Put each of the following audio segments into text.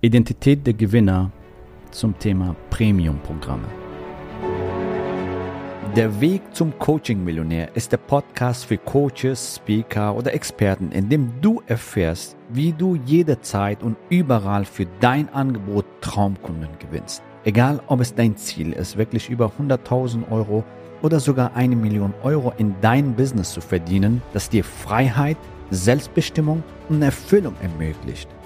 Identität der Gewinner zum Thema Premium-Programme. Der Weg zum Coaching-Millionär ist der Podcast für Coaches, Speaker oder Experten, in dem du erfährst, wie du jederzeit und überall für dein Angebot Traumkunden gewinnst. Egal, ob es dein Ziel ist, wirklich über 100.000 Euro oder sogar eine Million Euro in dein Business zu verdienen, das dir Freiheit, Selbstbestimmung und Erfüllung ermöglicht.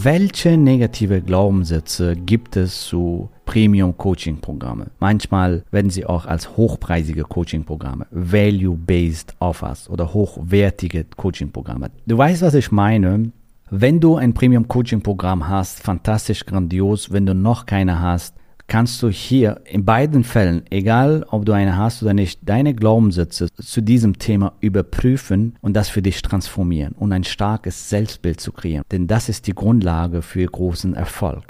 Welche negative Glaubenssätze gibt es zu Premium-Coaching-Programme? Manchmal werden sie auch als hochpreisige Coaching-Programme, Value-Based Offers oder hochwertige Coaching-Programme. Du weißt, was ich meine? Wenn du ein Premium-Coaching-Programm hast, fantastisch grandios. Wenn du noch keine hast, kannst du hier in beiden Fällen, egal ob du eine hast oder nicht, deine Glaubenssätze zu diesem Thema überprüfen und das für dich transformieren und ein starkes Selbstbild zu kreieren. Denn das ist die Grundlage für großen Erfolg.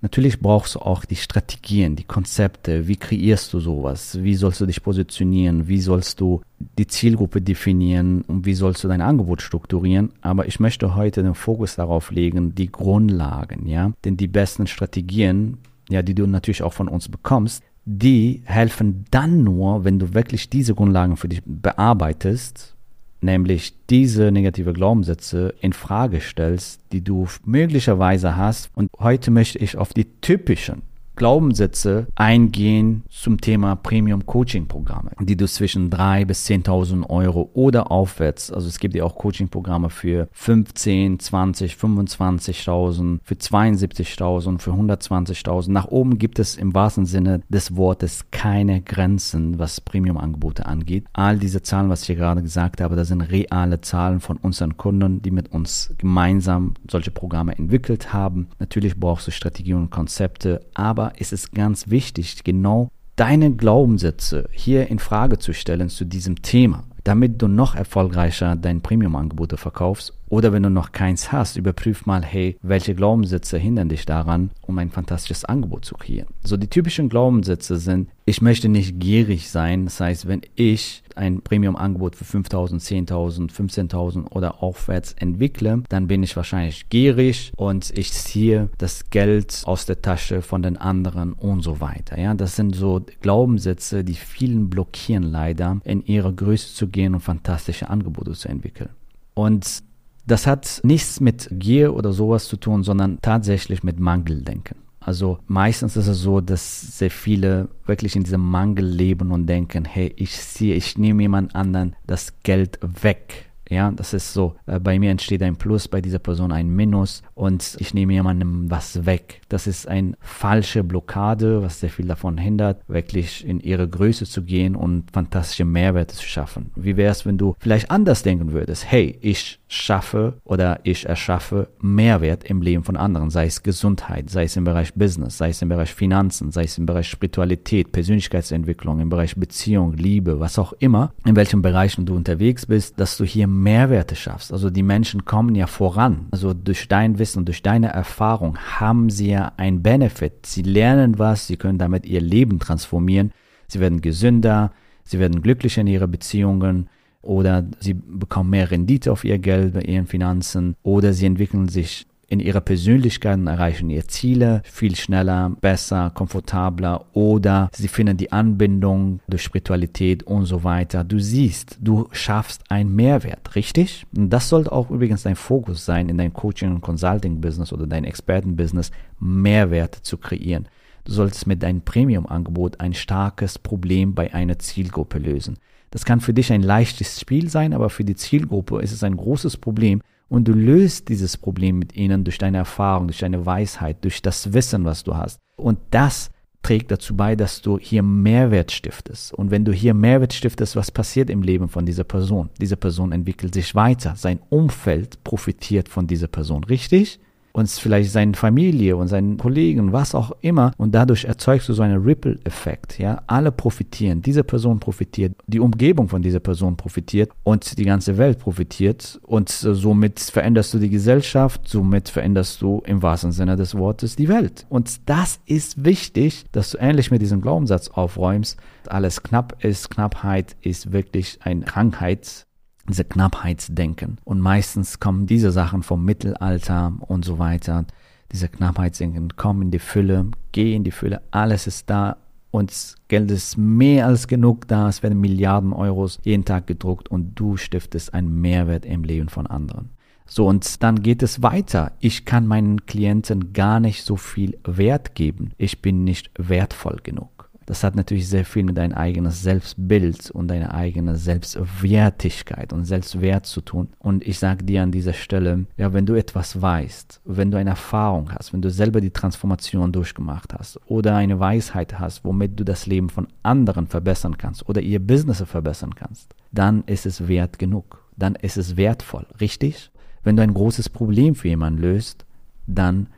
Natürlich brauchst du auch die Strategien, die Konzepte. Wie kreierst du sowas? Wie sollst du dich positionieren? Wie sollst du die Zielgruppe definieren? Und wie sollst du dein Angebot strukturieren? Aber ich möchte heute den Fokus darauf legen, die Grundlagen, ja. Denn die besten Strategien ja, die du natürlich auch von uns bekommst, die helfen dann nur, wenn du wirklich diese Grundlagen für dich bearbeitest, nämlich diese negative Glaubenssätze in Frage stellst, die du möglicherweise hast. Und heute möchte ich auf die typischen Glaubenssätze eingehen zum Thema Premium Coaching Programme, die du zwischen 3 bis 10.000 Euro oder aufwärts, also es gibt ja auch Coaching Programme für 15, 20, 25.000, für 72.000, für 120.000. Nach oben gibt es im wahrsten Sinne des Wortes keine Grenzen, was Premium Angebote angeht. All diese Zahlen, was ich hier gerade gesagt habe, das sind reale Zahlen von unseren Kunden, die mit uns gemeinsam solche Programme entwickelt haben. Natürlich brauchst du Strategien und Konzepte, aber ist es ganz wichtig, genau deine Glaubenssätze hier in Frage zu stellen zu diesem Thema, damit du noch erfolgreicher dein Premium-Angebote verkaufst oder wenn du noch keins hast, überprüf mal, hey, welche Glaubenssätze hindern dich daran, um ein fantastisches Angebot zu kreieren. So die typischen Glaubenssätze sind, ich möchte nicht gierig sein. Das heißt, wenn ich ein Premium-Angebot für 5.000, 10.000, 15.000 oder aufwärts entwickle, dann bin ich wahrscheinlich gierig und ich ziehe das Geld aus der Tasche von den anderen und so weiter. Ja, das sind so Glaubenssätze, die vielen blockieren leider, in ihre Größe zu gehen und fantastische Angebote zu entwickeln. Und das hat nichts mit Gier oder sowas zu tun, sondern tatsächlich mit Mangeldenken. Also meistens ist es so, dass sehr viele wirklich in diesem Mangel leben und denken, hey, ich ziehe, ich nehme jemand anderen das Geld weg ja, das ist so. Äh, bei mir entsteht ein Plus, bei dieser Person ein Minus und ich nehme jemandem was weg. Das ist eine falsche Blockade, was sehr viel davon hindert, wirklich in ihre Größe zu gehen und fantastische Mehrwerte zu schaffen. Wie wäre es, wenn du vielleicht anders denken würdest? Hey, ich schaffe oder ich erschaffe Mehrwert im Leben von anderen, sei es Gesundheit, sei es im Bereich Business, sei es im Bereich Finanzen, sei es im Bereich Spiritualität, Persönlichkeitsentwicklung, im Bereich Beziehung, Liebe, was auch immer, in welchen Bereichen du unterwegs bist, dass du hier Mehrwerte schaffst. Also die Menschen kommen ja voran. Also durch dein Wissen, durch deine Erfahrung haben sie ja einen Benefit. Sie lernen was, sie können damit ihr Leben transformieren. Sie werden gesünder, sie werden glücklicher in ihren Beziehungen oder sie bekommen mehr Rendite auf ihr Geld bei ihren Finanzen oder sie entwickeln sich in ihrer Persönlichkeit und erreichen ihre Ziele viel schneller, besser, komfortabler oder sie finden die Anbindung durch Spiritualität und so weiter. Du siehst, du schaffst einen Mehrwert, richtig? Und das sollte auch übrigens dein Fokus sein in deinem Coaching- und Consulting-Business oder dein Experten-Business, Mehrwerte zu kreieren. Du solltest mit deinem Premium-Angebot ein starkes Problem bei einer Zielgruppe lösen. Das kann für dich ein leichtes Spiel sein, aber für die Zielgruppe ist es ein großes Problem, und du löst dieses Problem mit ihnen durch deine Erfahrung, durch deine Weisheit, durch das Wissen, was du hast. Und das trägt dazu bei, dass du hier Mehrwert stiftest. Und wenn du hier Mehrwert stiftest, was passiert im Leben von dieser Person? Diese Person entwickelt sich weiter. Sein Umfeld profitiert von dieser Person, richtig? Und vielleicht seine Familie und seinen Kollegen, was auch immer. Und dadurch erzeugst du so einen Ripple-Effekt. Ja, alle profitieren. Diese Person profitiert, die Umgebung von dieser Person profitiert und die ganze Welt profitiert. Und somit veränderst du die Gesellschaft, somit veränderst du im wahrsten Sinne des Wortes die Welt. Und das ist wichtig, dass du ähnlich mit diesem Glaubenssatz aufräumst. Alles knapp ist, Knappheit ist wirklich eine Krankheit diese Knappheitsdenken. Und meistens kommen diese Sachen vom Mittelalter und so weiter. Diese Knappheitsdenken, komm in die Fülle, geh in die Fülle, alles ist da und Geld ist mehr als genug da, es werden Milliarden Euros jeden Tag gedruckt und du stiftest einen Mehrwert im Leben von anderen. So, und dann geht es weiter. Ich kann meinen Klienten gar nicht so viel Wert geben. Ich bin nicht wertvoll genug. Das hat natürlich sehr viel mit deinem eigenen Selbstbild und deiner eigenen Selbstwertigkeit und Selbstwert zu tun. Und ich sage dir an dieser Stelle, ja, wenn du etwas weißt, wenn du eine Erfahrung hast, wenn du selber die Transformation durchgemacht hast oder eine Weisheit hast, womit du das Leben von anderen verbessern kannst oder ihr Business verbessern kannst, dann ist es wert genug. Dann ist es wertvoll, richtig? Wenn du ein großes Problem für jemanden löst, dann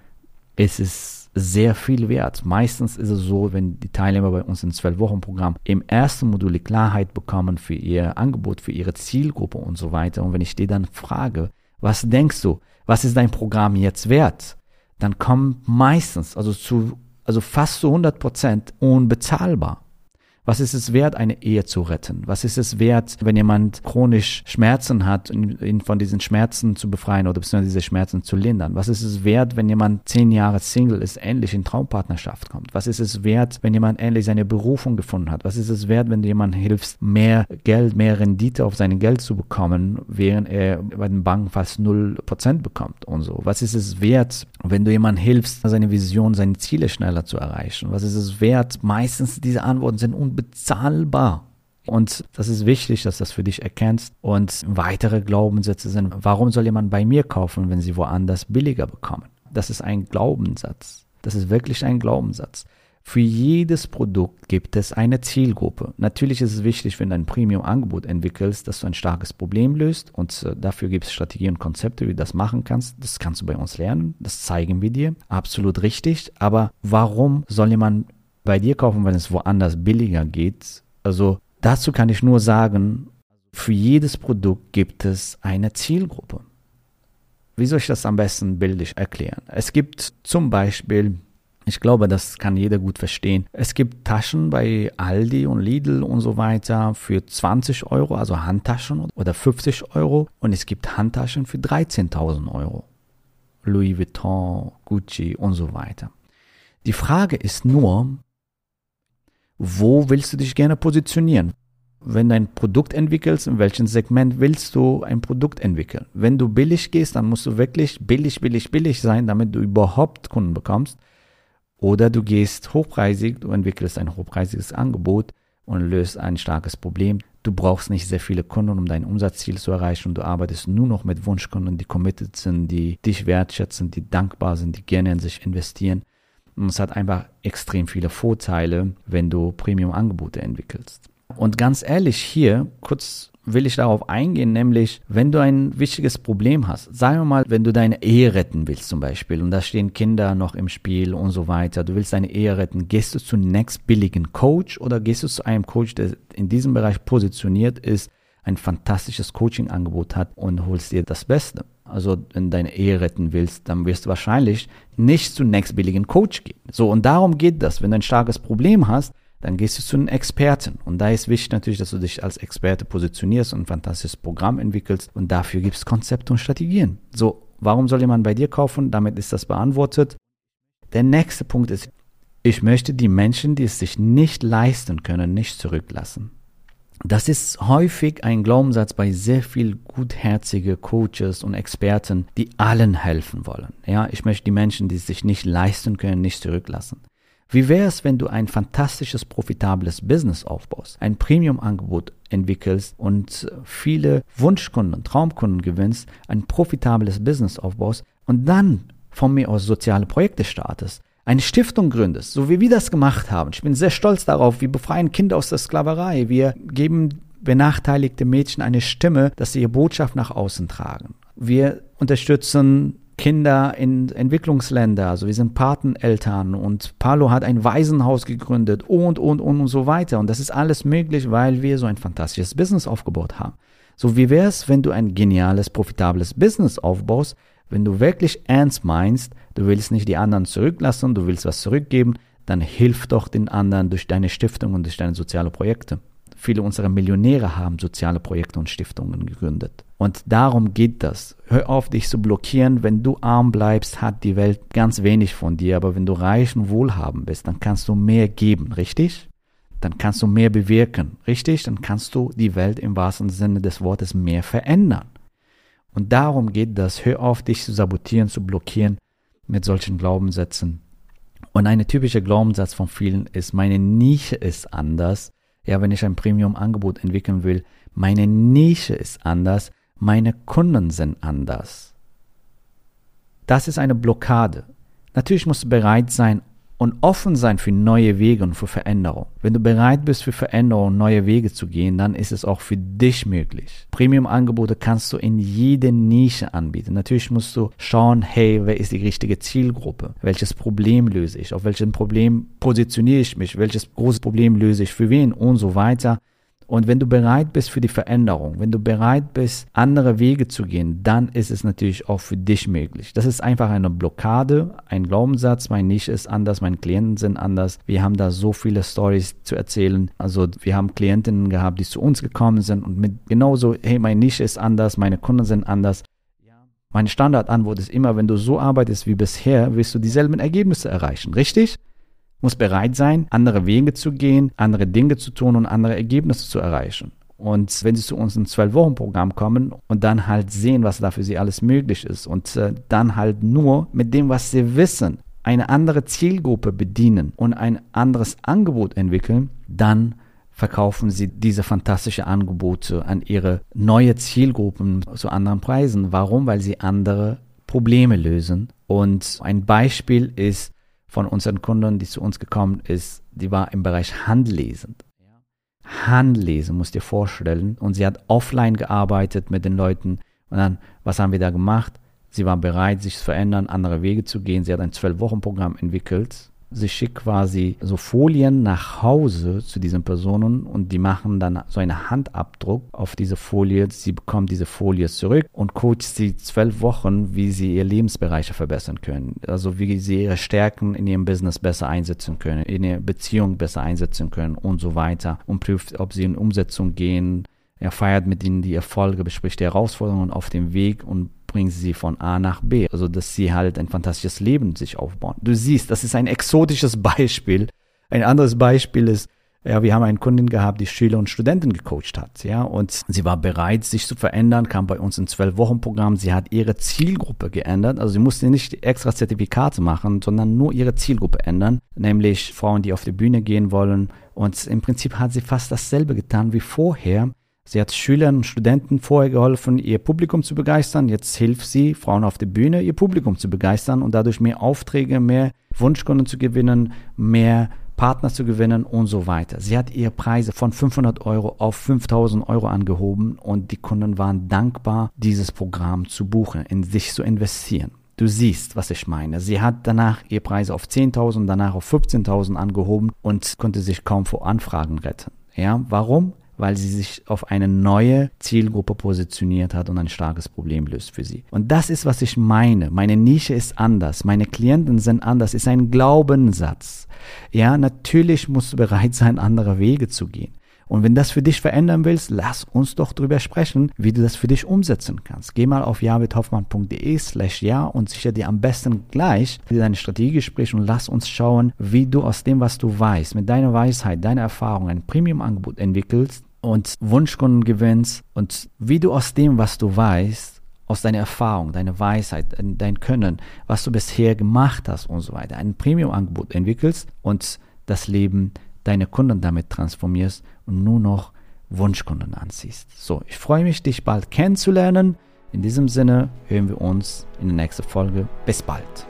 ist es sehr viel wert. Meistens ist es so, wenn die Teilnehmer bei uns im 12-Wochen-Programm im ersten Modul die Klarheit bekommen für ihr Angebot, für ihre Zielgruppe und so weiter. Und wenn ich dir dann frage, was denkst du, was ist dein Programm jetzt wert? Dann kommen meistens, also zu, also fast zu 100 Prozent unbezahlbar. Was ist es wert, eine Ehe zu retten? Was ist es wert, wenn jemand chronisch Schmerzen hat, ihn von diesen Schmerzen zu befreien oder beziehungsweise diese Schmerzen zu lindern? Was ist es wert, wenn jemand zehn Jahre Single ist, endlich in Traumpartnerschaft kommt? Was ist es wert, wenn jemand endlich seine Berufung gefunden hat? Was ist es wert, wenn du jemand hilfst, mehr Geld, mehr Rendite auf sein Geld zu bekommen, während er bei den Banken fast null Prozent bekommt und so? Was ist es wert, wenn du jemand hilfst, seine Vision, seine Ziele schneller zu erreichen? Was ist es wert? Meistens diese Antworten sind unbedingt bezahlbar. Und das ist wichtig, dass du das für dich erkennst. Und weitere Glaubenssätze sind, warum soll jemand bei mir kaufen, wenn sie woanders billiger bekommen? Das ist ein Glaubenssatz. Das ist wirklich ein Glaubenssatz. Für jedes Produkt gibt es eine Zielgruppe. Natürlich ist es wichtig, wenn du ein Premium-Angebot entwickelst, dass du ein starkes Problem löst und äh, dafür gibt es Strategien und Konzepte, wie du das machen kannst. Das kannst du bei uns lernen, das zeigen wir dir. Absolut richtig. Aber warum soll jemand bei dir kaufen, wenn es woanders billiger geht. Also dazu kann ich nur sagen, für jedes Produkt gibt es eine Zielgruppe. Wie soll ich das am besten bildlich erklären? Es gibt zum Beispiel, ich glaube, das kann jeder gut verstehen, es gibt Taschen bei Aldi und Lidl und so weiter für 20 Euro, also Handtaschen oder 50 Euro und es gibt Handtaschen für 13.000 Euro. Louis Vuitton, Gucci und so weiter. Die Frage ist nur, wo willst du dich gerne positionieren? Wenn du ein Produkt entwickelst, in welchem Segment willst du ein Produkt entwickeln? Wenn du billig gehst, dann musst du wirklich billig, billig, billig sein, damit du überhaupt Kunden bekommst. Oder du gehst hochpreisig, du entwickelst ein hochpreisiges Angebot und löst ein starkes Problem. Du brauchst nicht sehr viele Kunden, um dein Umsatzziel zu erreichen und du arbeitest nur noch mit Wunschkunden, die committed sind, die dich wertschätzen, die dankbar sind, die gerne in sich investieren. Und es hat einfach extrem viele Vorteile, wenn du Premium-Angebote entwickelst. Und ganz ehrlich, hier kurz will ich darauf eingehen, nämlich wenn du ein wichtiges Problem hast, sagen wir mal, wenn du deine Ehe retten willst zum Beispiel und da stehen Kinder noch im Spiel und so weiter, du willst deine Ehe retten, gehst du zu nächst billigen Coach oder gehst du zu einem Coach, der in diesem Bereich positioniert ist, ein fantastisches Coaching-Angebot hat und holst dir das Beste. Also wenn deine Ehe retten willst, dann wirst du wahrscheinlich nicht zu nächstbilligen Coach gehen. So, und darum geht das. Wenn du ein starkes Problem hast, dann gehst du zu einem Experten. Und da ist wichtig natürlich, dass du dich als Experte positionierst und ein fantastisches Programm entwickelst. Und dafür gibt es Konzepte und Strategien. So, warum soll jemand bei dir kaufen? Damit ist das beantwortet. Der nächste Punkt ist, ich möchte die Menschen, die es sich nicht leisten können, nicht zurücklassen. Das ist häufig ein Glaubenssatz bei sehr viel gutherzige Coaches und Experten, die allen helfen wollen. Ja, ich möchte die Menschen, die es sich nicht leisten können, nicht zurücklassen. Wie wäre es, wenn du ein fantastisches, profitables Business aufbaust, ein Premium-Angebot entwickelst und viele Wunschkunden und Traumkunden gewinnst, ein profitables Business aufbaust und dann von mir aus soziale Projekte startest? Eine Stiftung gründest, so wie wir das gemacht haben. Ich bin sehr stolz darauf. Wir befreien Kinder aus der Sklaverei. Wir geben benachteiligte Mädchen eine Stimme, dass sie ihre Botschaft nach außen tragen. Wir unterstützen Kinder in Entwicklungsländern, also wir sind Pateneltern und Palo hat ein Waisenhaus gegründet und, und, und und so weiter. Und das ist alles möglich, weil wir so ein fantastisches Business aufgebaut haben. So wie wäre es, wenn du ein geniales, profitables Business aufbaust, wenn du wirklich ernst meinst, du willst nicht die anderen zurücklassen, du willst was zurückgeben, dann hilf doch den anderen durch deine Stiftung und durch deine sozialen Projekte. Viele unserer Millionäre haben soziale Projekte und Stiftungen gegründet. Und darum geht das. Hör auf, dich zu blockieren. Wenn du arm bleibst, hat die Welt ganz wenig von dir. Aber wenn du reich und wohlhabend bist, dann kannst du mehr geben, richtig? Dann kannst du mehr bewirken, richtig? Dann kannst du die Welt im wahrsten Sinne des Wortes mehr verändern. Und darum geht das. Hör auf, dich zu sabotieren, zu blockieren mit solchen Glaubenssätzen. Und eine typische Glaubenssatz von vielen ist, meine Nische ist anders. Ja, wenn ich ein Premium-Angebot entwickeln will, meine Nische ist anders, meine Kunden sind anders. Das ist eine Blockade. Natürlich musst du bereit sein, und offen sein für neue Wege und für Veränderung. Wenn du bereit bist für Veränderung neue Wege zu gehen, dann ist es auch für dich möglich. Premium-Angebote kannst du in jede Nische anbieten. Natürlich musst du schauen, hey, wer ist die richtige Zielgruppe? Welches Problem löse ich? Auf welchem Problem positioniere ich mich? Welches großes Problem löse ich für wen? Und so weiter. Und wenn du bereit bist für die Veränderung, wenn du bereit bist, andere Wege zu gehen, dann ist es natürlich auch für dich möglich. Das ist einfach eine Blockade, ein Glaubenssatz. Mein Nische ist anders, meine Klienten sind anders. Wir haben da so viele Stories zu erzählen. Also wir haben Klientinnen gehabt, die zu uns gekommen sind und mit genauso, hey, meine Nische ist anders, meine Kunden sind anders. Meine Standardantwort ist immer, wenn du so arbeitest wie bisher, wirst du dieselben Ergebnisse erreichen, richtig? Muss bereit sein, andere Wege zu gehen, andere Dinge zu tun und andere Ergebnisse zu erreichen. Und wenn sie zu uns in zwölf Wochen Programm kommen und dann halt sehen, was da für sie alles möglich ist und äh, dann halt nur mit dem, was sie wissen, eine andere Zielgruppe bedienen und ein anderes Angebot entwickeln, dann verkaufen sie diese fantastischen Angebote an ihre neue Zielgruppen zu anderen Preisen. Warum? Weil sie andere Probleme lösen. Und ein Beispiel ist von unseren Kunden, die zu uns gekommen ist, die war im Bereich Handlesen. Handlesen, musst dir vorstellen. Und sie hat offline gearbeitet mit den Leuten. Und dann, was haben wir da gemacht? Sie war bereit, sich zu verändern, andere Wege zu gehen. Sie hat ein Zwölf-Wochen-Programm entwickelt sie schickt quasi so Folien nach Hause zu diesen Personen und die machen dann so einen Handabdruck auf diese Folie. Sie bekommt diese Folie zurück und coacht sie zwölf Wochen, wie sie ihre Lebensbereiche verbessern können. Also wie sie ihre Stärken in ihrem Business besser einsetzen können, in ihrer Beziehung besser einsetzen können und so weiter und prüft, ob sie in Umsetzung gehen. Er feiert mit ihnen die Erfolge, bespricht die Herausforderungen auf dem Weg und bringen sie von A nach B. Also, dass sie halt ein fantastisches Leben sich aufbauen. Du siehst, das ist ein exotisches Beispiel. Ein anderes Beispiel ist, ja, wir haben einen Kunden gehabt, die Schüler und Studenten gecoacht hat, ja, und sie war bereit, sich zu verändern, kam bei uns in zwölf Wochen Programm. Sie hat ihre Zielgruppe geändert, also sie musste nicht extra Zertifikate machen, sondern nur ihre Zielgruppe ändern, nämlich Frauen, die auf die Bühne gehen wollen. Und im Prinzip hat sie fast dasselbe getan wie vorher. Sie hat Schülern und Studenten vorher geholfen, ihr Publikum zu begeistern. Jetzt hilft sie Frauen auf der Bühne, ihr Publikum zu begeistern und dadurch mehr Aufträge, mehr Wunschkunden zu gewinnen, mehr Partner zu gewinnen und so weiter. Sie hat ihre Preise von 500 Euro auf 5000 Euro angehoben und die Kunden waren dankbar, dieses Programm zu buchen, in sich zu investieren. Du siehst, was ich meine. Sie hat danach ihre Preise auf 10.000, danach auf 15.000 angehoben und konnte sich kaum vor Anfragen retten. Ja, warum? Weil sie sich auf eine neue Zielgruppe positioniert hat und ein starkes Problem löst für sie. Und das ist, was ich meine. Meine Nische ist anders. Meine Klienten sind anders. Ist ein Glaubenssatz. Ja, natürlich musst du bereit sein, andere Wege zu gehen. Und wenn das für dich verändern willst, lass uns doch drüber sprechen, wie du das für dich umsetzen kannst. Geh mal auf javidhoffmann.de slash ja und sicher dir am besten gleich deine Strategiegespräch und lass uns schauen, wie du aus dem, was du weißt, mit deiner Weisheit, deiner Erfahrung ein Premium-Angebot entwickelst, und Wunschkunden gewinnst und wie du aus dem, was du weißt, aus deiner Erfahrung, deiner Weisheit, dein Können, was du bisher gemacht hast und so weiter, ein Premium-Angebot entwickelst und das Leben deiner Kunden damit transformierst und nur noch Wunschkunden anziehst. So, ich freue mich, dich bald kennenzulernen. In diesem Sinne hören wir uns in der nächsten Folge. Bis bald.